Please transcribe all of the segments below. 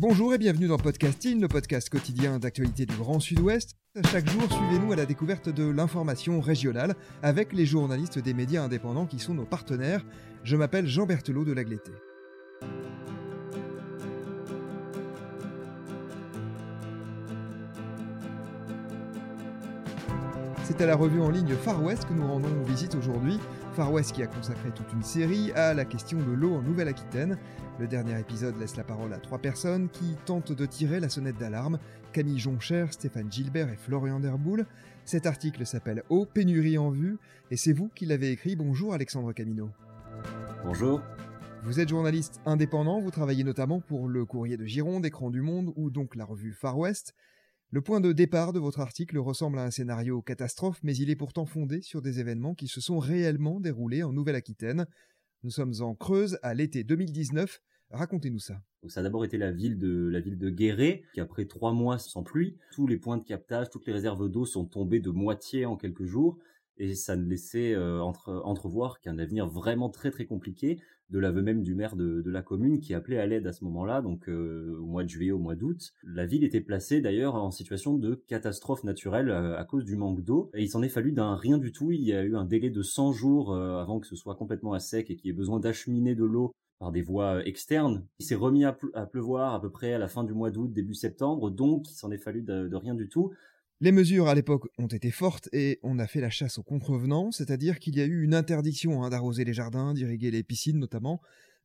Bonjour et bienvenue dans Podcasting, le podcast quotidien d'actualité du Grand Sud-Ouest. Chaque jour, suivez-nous à la découverte de l'information régionale avec les journalistes des médias indépendants qui sont nos partenaires. Je m'appelle Jean Berthelot de Lagleté. C'est à la revue en ligne Far West que nous rendons visite aujourd'hui. Far West qui a consacré toute une série à la question de l'eau en Nouvelle-Aquitaine. Le dernier épisode laisse la parole à trois personnes qui tentent de tirer la sonnette d'alarme. Camille Joncher, Stéphane Gilbert et Florian Derboul. Cet article s'appelle Eau, pénurie en vue et c'est vous qui l'avez écrit. Bonjour Alexandre Camino. Bonjour. Vous êtes journaliste indépendant, vous travaillez notamment pour le Courrier de Gironde, Écran du Monde ou donc la revue Far West. Le point de départ de votre article ressemble à un scénario catastrophe, mais il est pourtant fondé sur des événements qui se sont réellement déroulés en Nouvelle-Aquitaine. Nous sommes en Creuse à l'été 2019. Racontez-nous ça. ça a d'abord été la ville de la ville de Guéret, qui après trois mois sans pluie, tous les points de captage, toutes les réserves d'eau sont tombées de moitié en quelques jours, et ça ne laissait euh, entre, entrevoir qu'un avenir vraiment très très compliqué, de l'aveu même du maire de, de, la commune qui appelait à l'aide à ce moment-là, donc euh, au mois de juillet, au mois d'août. La ville était placée d'ailleurs en situation de catastrophe naturelle euh, à cause du manque d'eau, et il s'en est fallu d'un rien du tout. Il y a eu un délai de 100 jours avant que ce soit complètement à sec et qu'il y ait besoin d'acheminer de l'eau par des voies externes. Il s'est remis à, pleuvoir à peu près à la fin du mois d'août, début septembre, donc il s'en est fallu de rien du tout. Les mesures à l'époque ont été fortes et on a fait la chasse aux contrevenants, c'est-à-dire qu'il y a eu une interdiction hein, d'arroser les jardins, d'irriguer les piscines notamment,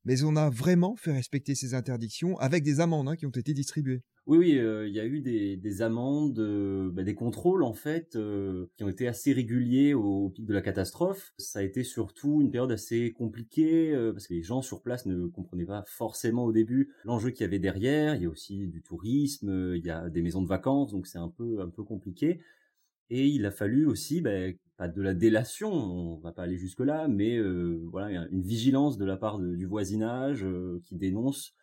mais on a vraiment fait respecter ces interdictions avec des amendes hein, qui ont été distribuées. Oui, oui, euh, il y a eu des, des amendes, euh, bah, des contrôles en fait, euh, qui ont été assez réguliers au, pic de la catastrophe. Ça a été surtout une période assez compliquée parce que les gens sur place ne comprenaient pas forcément au début l'enjeu qu'il y avait derrière. Il y a aussi du tourisme, il y a des maisons de vacances, donc c'est un peu un peu compliqué. Et il a fallu aussi, bah, pas de la délation, on va pas aller jusque là, mais voilà, une vigilance de la part du voisinage qui dénonce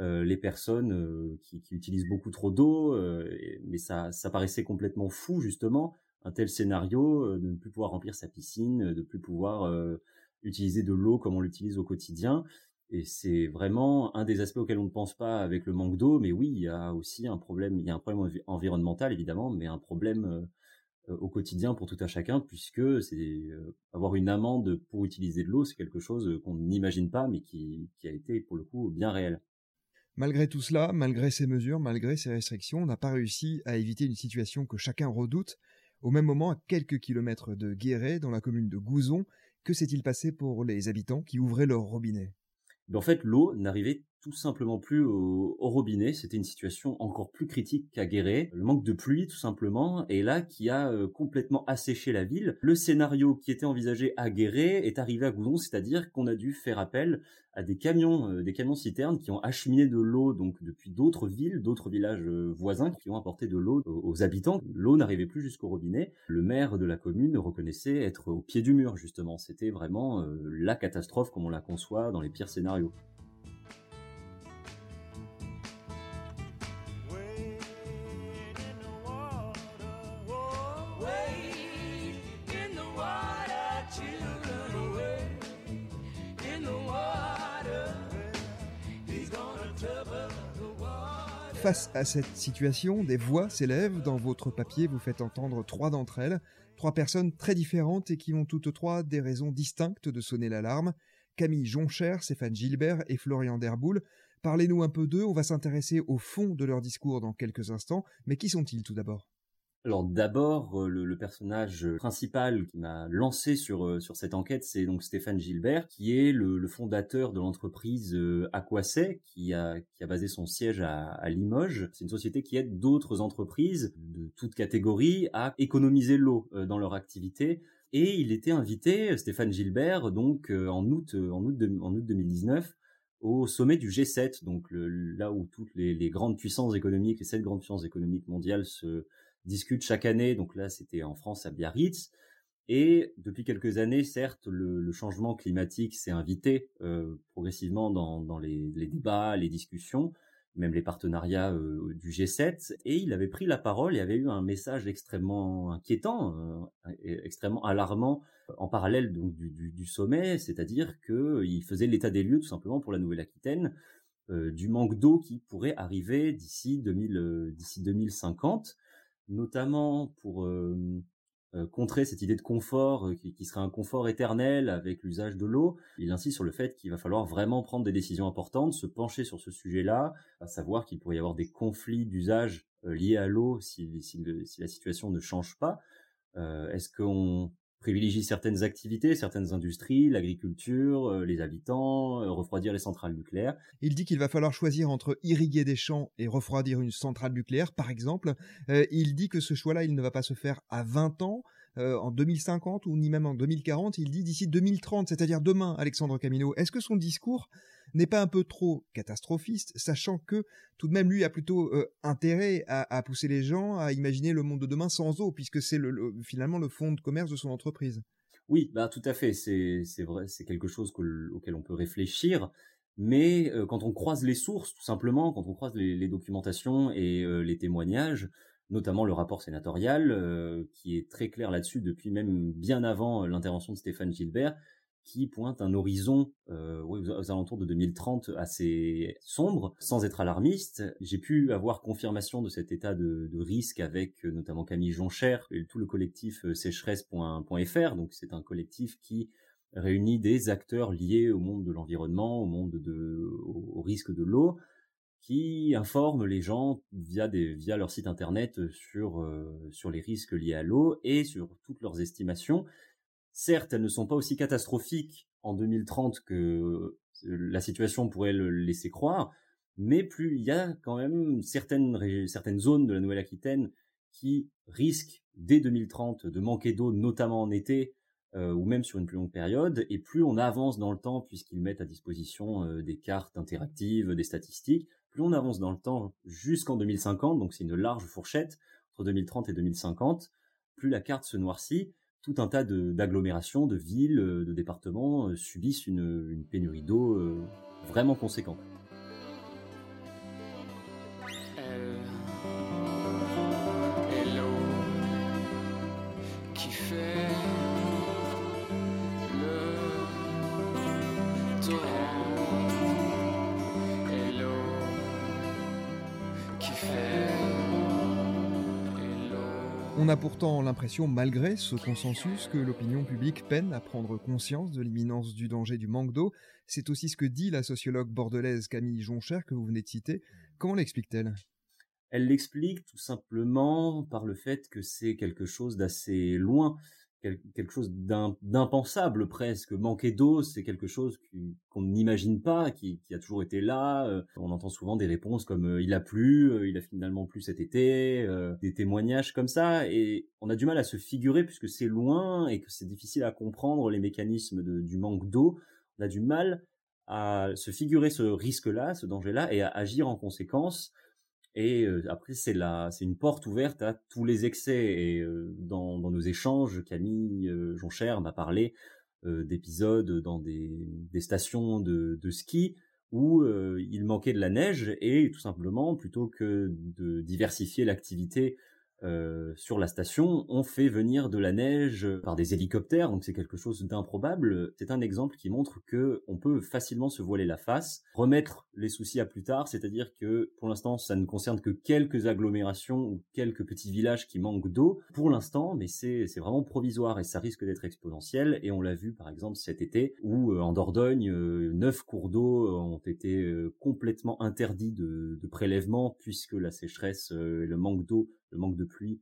euh, les personnes euh, qui, utilisent beaucoup trop d'eau, euh, mais ça, ça paraissait complètement fou justement un tel scénario de ne plus pouvoir remplir sa piscine, de ne plus pouvoir utiliser de l'eau comme on l'utilise au quotidien. Et c'est vraiment un des aspects auxquels on ne pense pas avec le manque d'eau. Mais oui, il y a aussi un problème, il y a un problème environnemental évidemment, mais un problème au quotidien pour tout à chacun, puisque c'est avoir une amende pour utiliser de l'eau, c'est quelque chose qu'on n'imagine pas, mais qui, qui a été pour le coup bien réel. Malgré tout cela, malgré ces mesures, malgré ces restrictions, on n'a pas réussi à éviter une situation que chacun redoute. Au même moment, à quelques kilomètres de Guéret, dans la commune de Gouzon, que s'est-il passé pour les habitants qui ouvraient leur robinet? Ben, En fait, l'eau n'arrivait tout simplement plus au, robinet. C'était une situation encore plus critique qu'à Guéret. Le manque de pluie, tout simplement, est là qui a euh, complètement asséché la ville. Le scénario qui était envisagé à Guéret est arrivé à Goudon, c'est-à-dire qu'on a dû faire appel à des camions, euh, des camions citernes qui ont acheminé de l'eau donc depuis d'autres villes, d'autres villages euh, voisins qui ont apporté de l'eau aux habitants. L'eau n'arrivait plus jusqu'au robinet. Le maire de la commune reconnaissait être au pied du mur justement. C'était vraiment la catastrophe comme on la conçoit dans les pires scénarios. Face à cette situation, des voix s'élèvent. Dans votre papier, vous faites entendre trois d'entre elles, trois personnes très différentes et qui ont toutes trois des raisons distinctes de sonner l'alarme. Camille Joncher, Stéphane Gilbert et Florian Derboul. Parlez-nous un peu d'eux, on va s'intéresser au fond de leur discours dans quelques instants, mais qui sont-ils tout d'abord? Alors d'abord, euh, le, personnage principal qui m'a lancé sur euh, sur cette enquête, c'est donc Stéphane Gilbert, qui est le, fondateur de l'entreprise euh, Aquasay, qui a qui a basé son siège à, Limoges. C'est une société qui aide d'autres entreprises de toutes catégories à économiser l'eau dans leur activité Et il était invité, Stéphane Gilbert, donc en août, en août, en août 2019, au sommet du G7, donc là où toutes les, grandes puissances économiques, les sept grandes puissances économiques mondiales se discutent chaque année. Donc là, c'était en France à Biarritz. Et depuis quelques années, certes, le, changement climatique s'est invité euh, progressivement dans, les, débats, les discussions, même les partenariats euh, du G7. Et il avait pris la parole et avait eu un message extrêmement inquiétant, euh, extrêmement alarmant en parallèle donc du, sommet, c'est-à-dire qu'il faisait l'état des lieux tout simplement pour la Nouvelle-Aquitaine du manque d'eau qui pourrait arriver d'ici 2050, notamment pour contrer cette idée de confort euh, qui, serait un confort éternel avec l'usage de l'eau. Il insiste sur le fait qu'il va falloir vraiment prendre des décisions importantes, se pencher sur ce sujet-là, à savoir qu'il pourrait y avoir des conflits d'usage liés à l'eau si, la situation ne change pas. Est-ce qu'on privilégie certaines activités, certaines industries, l'agriculture, les habitants, refroidir les centrales nucléaires. Il dit qu'il va falloir choisir entre irriguer des champs et refroidir une centrale nucléaire, par exemple. il dit que ce choix-là, il ne va pas se faire à 20 ans, en 2050 ou ni même en 2040. Il dit d'ici 2030, c'est-à-dire demain, Alexandre Camino. Est-ce que son discours n'est pas un peu trop catastrophiste, sachant que tout de même lui a plutôt intérêt à, pousser les gens à imaginer le monde de demain sans eau, puisque c'est finalement le fond de commerce de son entreprise. Oui, bah tout à fait, c'est vrai, c'est quelque chose auquel on peut réfléchir. Mais quand on croise les sources, tout simplement, quand on croise les, documentations et les témoignages, notamment le rapport sénatorial, qui est très clair là-dessus depuis même bien avant l'intervention de Stéphane Gilbert, qui pointe un horizon euh, aux, alentours de 2030 assez sombre, sans être alarmiste. J'ai pu avoir confirmation de cet état de, risque avec euh, notamment Camille Joncher et tout le collectif euh, sécheresse.fr. Donc c'est un collectif qui réunit des acteurs liés au monde de l'environnement, au monde de, au, risque de l'eau, qui informent les gens via leur site internet sur les risques liés à l'eau et sur toutes leurs estimations Certes, elles ne sont pas aussi catastrophiques en 2030 que euh, la situation pourrait le laisser croire, mais plus il y a quand même certaines, zones de la Nouvelle-Aquitaine qui risquent dès 2030 de manquer d'eau, notamment en été, euh, ou même sur une plus longue période, et plus on avance dans le temps, puisqu'ils mettent à disposition euh, des cartes interactives, des statistiques, plus on avance dans le temps jusqu'en 2050, donc c'est une large fourchette entre 2030 et 2050, plus la carte se noircit, tout un tas d'agglomérations, de, villes, euh, de départements euh, subissent une, pénurie d'eau euh, vraiment conséquente. On a pourtant l'impression, malgré ce consensus, que l'opinion publique peine à prendre conscience de l'imminence du danger du manque d'eau. C'est aussi ce que dit la sociologue bordelaise Camille Joncher que vous venez de citer. Comment l'explique-t-elle? Elle l'explique tout simplement par le fait que c'est quelque chose d'assez loin quelque chose d'impensable presque. Manquer d'eau, c'est quelque chose qu'on n'imagine pas, qui, a toujours été là. Euh, on entend souvent des réponses comme euh, il a plu, euh, il a finalement plu cet été, des témoignages comme ça, et on a du mal à se figurer puisque c'est loin et que c'est difficile à comprendre les mécanismes du manque d'eau. On a du mal à se figurer ce risque-là, ce danger-là, et à agir en conséquence. Et après, c'est une porte ouverte à tous les excès. Et dans, nos échanges, Camille Joncher m'a parlé d'épisodes dans des, stations de, ski où il manquait de la neige et tout simplement, plutôt que de diversifier l'activité euh, sur la station, on fait venir de la neige par des hélicoptères, donc c'est quelque chose d'improbable. C'est un exemple qui montre que on peut facilement se voiler la face, remettre les soucis à plus tard, c'est-à-dire que pour l'instant ça ne concerne que quelques agglomérations ou quelques petits villages qui manquent d'eau pour l'instant, mais c'est vraiment provisoire et ça risque d'être exponentiel. Et on l'a vu par exemple cet été où euh, en Dordogne, euh, neuf cours d'eau ont été complètement interdits de, de prélèvement puisque la sécheresse et le manque d'eau le manque de pluie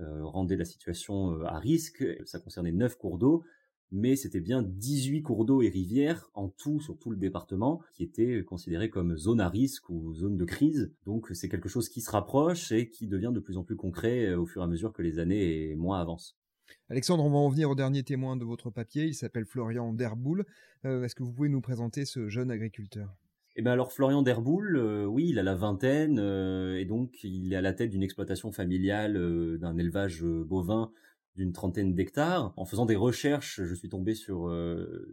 euh, rendait la situation euh, à risque. Ça concernait 9 cours d'eau, mais c'était bien 18 cours d'eau et rivières en tout sur tout le département qui étaient considérés comme zone à risque ou zone de crise. Donc c'est quelque chose qui se rapproche et qui devient de plus en plus concret euh, au fur et à mesure que les années et mois avancent. Alexandre, on va en venir au dernier témoin de votre papier. Il s'appelle Florian Derboul. Est-ce que vous pouvez nous présenter ce jeune agriculteur? Eh ben alors Florian Derboul, euh, oui, il a la vingtaine euh, et donc il est à la tête d'une exploitation familiale d'un élevage bovin d'une trentaine d'hectares. En faisant des recherches, je suis tombé sur,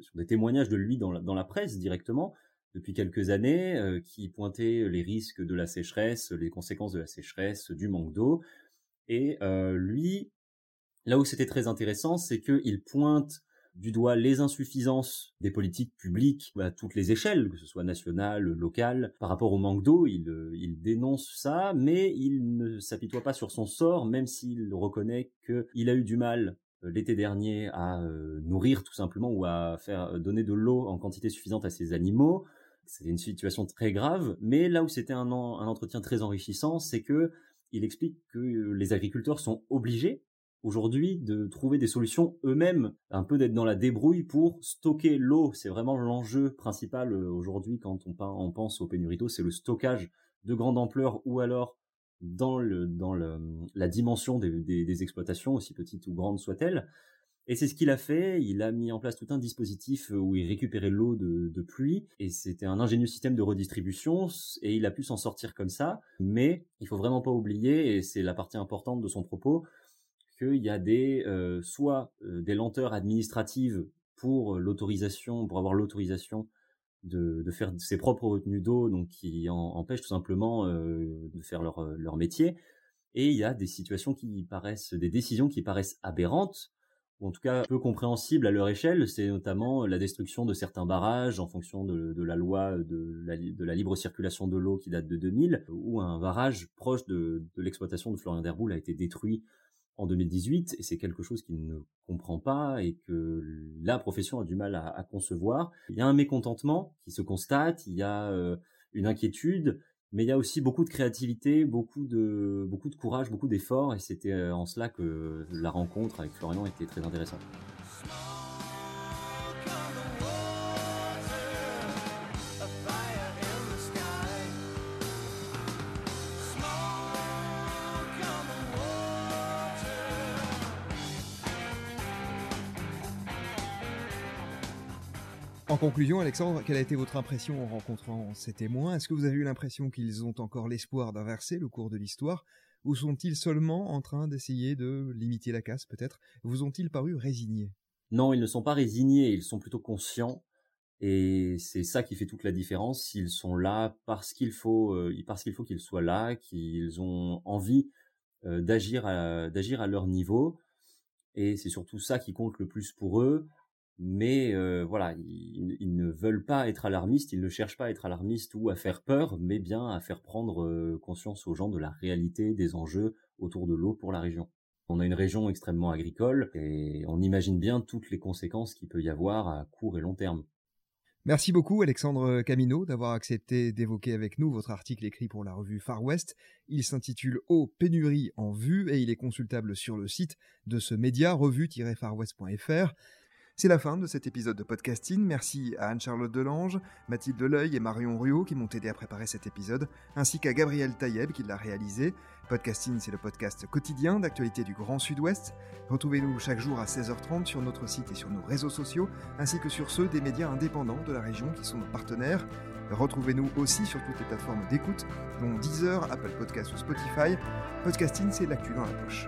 sur des témoignages de lui dans la, dans la presse directement depuis quelques années qui pointaient les risques de la sécheresse, les conséquences de la sécheresse, du manque d'eau. Et lui, Là où c'était très intéressant, c'est qu'il pointe du doigt les insuffisances des politiques publiques à toutes les échelles, que ce soit nationale, locale, par rapport au manque d'eau. Il, euh, il, dénonce ça, mais il ne s'apitoie pas sur son sort, même s'il reconnaît qu'il a eu du mal euh, l'été dernier à euh, nourrir tout simplement ou à faire donner de l'eau en quantité suffisante à ses animaux. C'était une situation très grave, mais là où c'était un, un entretien très enrichissant, c'est que il explique que les agriculteurs sont obligés aujourd'hui de trouver des solutions eux-mêmes, un peu d'être dans la débrouille pour stocker l'eau. C'est vraiment l'enjeu principal euh, aujourd'hui quand on, pense au pénurie d'eau, c'est le stockage de grande ampleur ou alors dans, la dimension des, exploitations, aussi petites ou grandes soient-elles. Et c'est ce qu'il a fait. Il a mis en place tout un dispositif où il récupérait l'eau de, de, pluie. Et c'était un ingénieux système de redistribution. Et il a pu s'en sortir comme ça. Mais il faut vraiment pas oublier, et c'est la partie importante de son propos, qu'il y a des euh, soit euh, des lenteurs administratives pour euh, l'autorisation, pour avoir l'autorisation de, de, faire ses propres retenues d'eau, donc qui en, empêchent tout simplement de faire leur, leur métier. Et il y a des situations qui paraissent, des décisions qui paraissent aberrantes, ou en tout cas peu compréhensibles à leur échelle. C'est notamment la destruction de certains barrages en fonction de, la loi de la, libre circulation de l'eau qui date de 2000, où un barrage proche de, de l'exploitation de Florian Derboul a été détruit en 2018 et c'est quelque chose qu'il ne comprend pas et que la profession a du mal à, concevoir. Il y a un mécontentement qui se constate, il y a euh, une inquiétude, mais il y a aussi beaucoup de créativité, beaucoup de beaucoup de courage, beaucoup d'efforts et c'était euh, en cela que la rencontre avec Florian était très intéressante. En conclusion, Alexandre, quelle a été votre impression en rencontrant ces témoins? Est-ce que vous avez eu l'impression qu'ils ont encore l'espoir d'inverser le cours de l'histoire? Ou sont-ils seulement en train d'essayer de limiter la casse, peut-être? Vous ont-ils paru résignés? Non, ils ne sont pas résignés, ils sont plutôt conscients. Et c'est ça qui fait toute la différence. Ils sont là parce qu'il faut, euh, qu'ils soient là, qu'ils ont envie euh, d'agir d'agir à leur niveau. Et c'est surtout ça qui compte le plus pour eux mais euh, voilà, ils, ne veulent pas être alarmistes, ils ne cherchent pas à être alarmistes ou à faire peur, mais bien à faire prendre euh, conscience aux gens de la réalité des enjeux autour de l'eau pour la région. On a une région extrêmement agricole et on imagine bien toutes les conséquences qu'il peut y avoir à court et long terme. Merci beaucoup Alexandre Camino d'avoir accepté d'évoquer avec nous votre article écrit pour la revue Far West. Il s'intitule Eau pénurie en vue et il est consultable sur le site de ce média revue-farwest.fr. C'est la fin de cet épisode de podcasting. Merci à Anne-Charlotte Delange, Mathilde Deleuil et Marion Ruot qui m'ont aidé à préparer cet épisode, ainsi qu'à Gabriel Taïeb qui l'a réalisé. Podcasting, c'est le podcast quotidien d'actualité du Grand Sud-Ouest. Retrouvez-nous chaque jour à 16h30 sur notre site et sur nos réseaux sociaux, ainsi que sur ceux des médias indépendants de la région qui sont nos partenaires. Retrouvez-nous aussi sur toutes les plateformes d'écoute, dont Deezer, Apple Podcasts ou Spotify. Podcasting, c'est l'actu dans la poche.